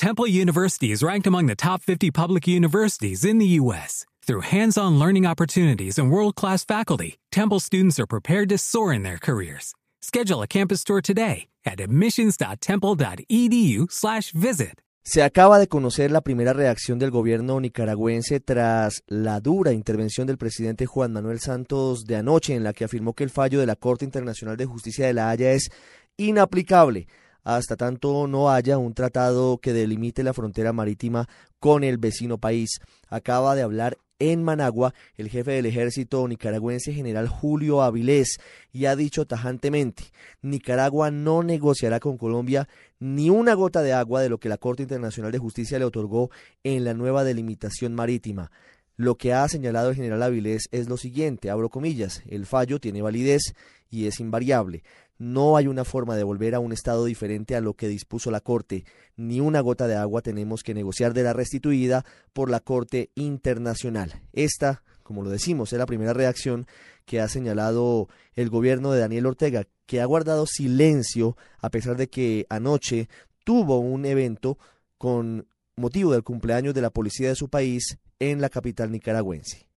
Temple University is ranked among the top 50 public universities in the U.S. Through hands on learning opportunities and world class faculty, Temple students are prepared to soar in their careers. Schedule a campus tour today at admissions.temple.edu/slash visit. Se acaba de conocer la primera reacción del gobierno nicaragüense tras la dura intervención del presidente Juan Manuel Santos de anoche, en la que afirmó que el fallo de la Corte Internacional de Justicia de La Haya es inaplicable hasta tanto no haya un tratado que delimite la frontera marítima con el vecino país. Acaba de hablar en Managua el jefe del ejército nicaragüense general Julio Avilés y ha dicho tajantemente Nicaragua no negociará con Colombia ni una gota de agua de lo que la Corte Internacional de Justicia le otorgó en la nueva delimitación marítima. Lo que ha señalado el general Avilés es lo siguiente, abro comillas, el fallo tiene validez y es invariable. No hay una forma de volver a un estado diferente a lo que dispuso la Corte. Ni una gota de agua tenemos que negociar de la restituida por la Corte Internacional. Esta, como lo decimos, es la primera reacción que ha señalado el gobierno de Daniel Ortega, que ha guardado silencio a pesar de que anoche tuvo un evento con motivo del cumpleaños de la policía de su país en la capital nicaragüense.